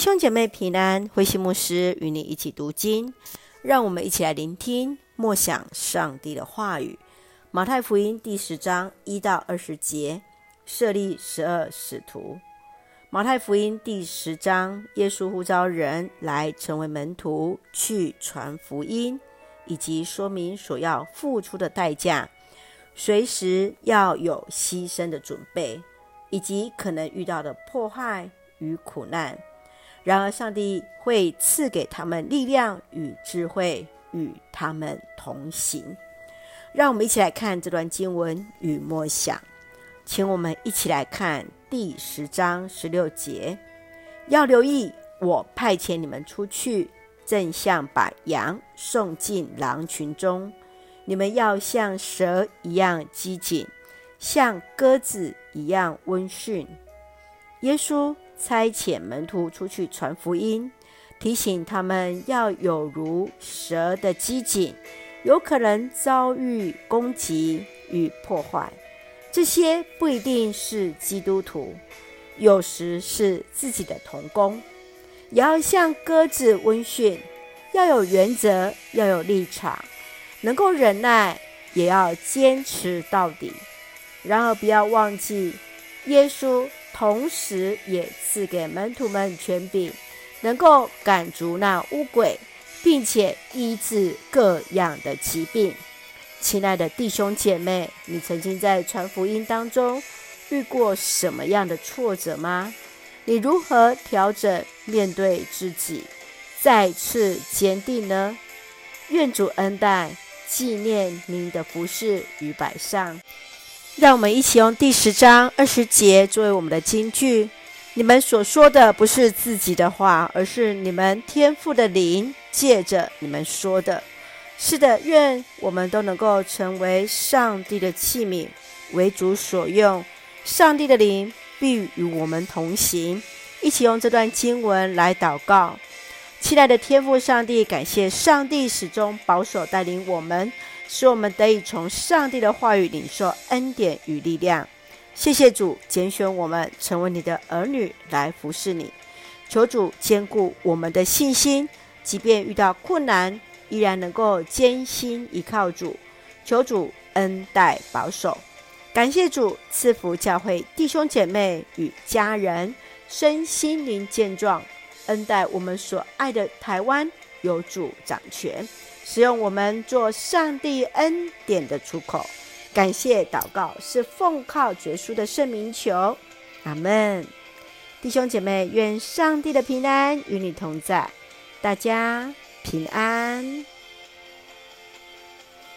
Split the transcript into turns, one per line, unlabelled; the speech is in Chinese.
兄姐妹平安，慧馨牧师与你一起读经，让我们一起来聆听默想上帝的话语。马太福音第十章一到二十节，设立十二使徒。马太福音第十章，耶稣呼召人来成为门徒，去传福音，以及说明所要付出的代价，随时要有牺牲的准备。以及可能遇到的迫害与苦难，然而上帝会赐给他们力量与智慧，与他们同行。让我们一起来看这段经文与默想，请我们一起来看第十章十六节：要留意，我派遣你们出去，正像把羊送进狼群中，你们要像蛇一样机警。像鸽子一样温驯。耶稣差遣门徒出去传福音，提醒他们要有如蛇的机警，有可能遭遇攻击与破坏。这些不一定是基督徒，有时是自己的同工。也要像鸽子温驯，要有原则，要有立场，能够忍耐，也要坚持到底。然而，不要忘记，耶稣同时也赐给门徒们权柄，能够赶逐那污鬼，并且医治各样的疾病。亲爱的弟兄姐妹，你曾经在传福音当中遇过什么样的挫折吗？你如何调整面对自己，再次坚定呢？愿主恩待，纪念您的服饰与摆上。让我们一起用第十章二十节作为我们的金句。你们所说的不是自己的话，而是你们天赋的灵借着你们说的。是的，愿我们都能够成为上帝的器皿，为主所用。上帝的灵必与我们同行。一起用这段经文来祷告。亲爱的天父上帝，感谢上帝始终保守带领我们。使我们得以从上帝的话语领受恩典与力量。谢谢主拣选我们成为你的儿女来服侍你。求主坚固我们的信心，即便遇到困难，依然能够坚心依靠主。求主恩待保守。感谢主赐福教会弟兄姐妹与家人身心灵健壮，恩待我们所爱的台湾，有主掌权。使用我们做上帝恩典的出口，感谢祷告是奉靠绝书的圣名求，阿门。弟兄姐妹，愿上帝的平安与你同在，大家平安。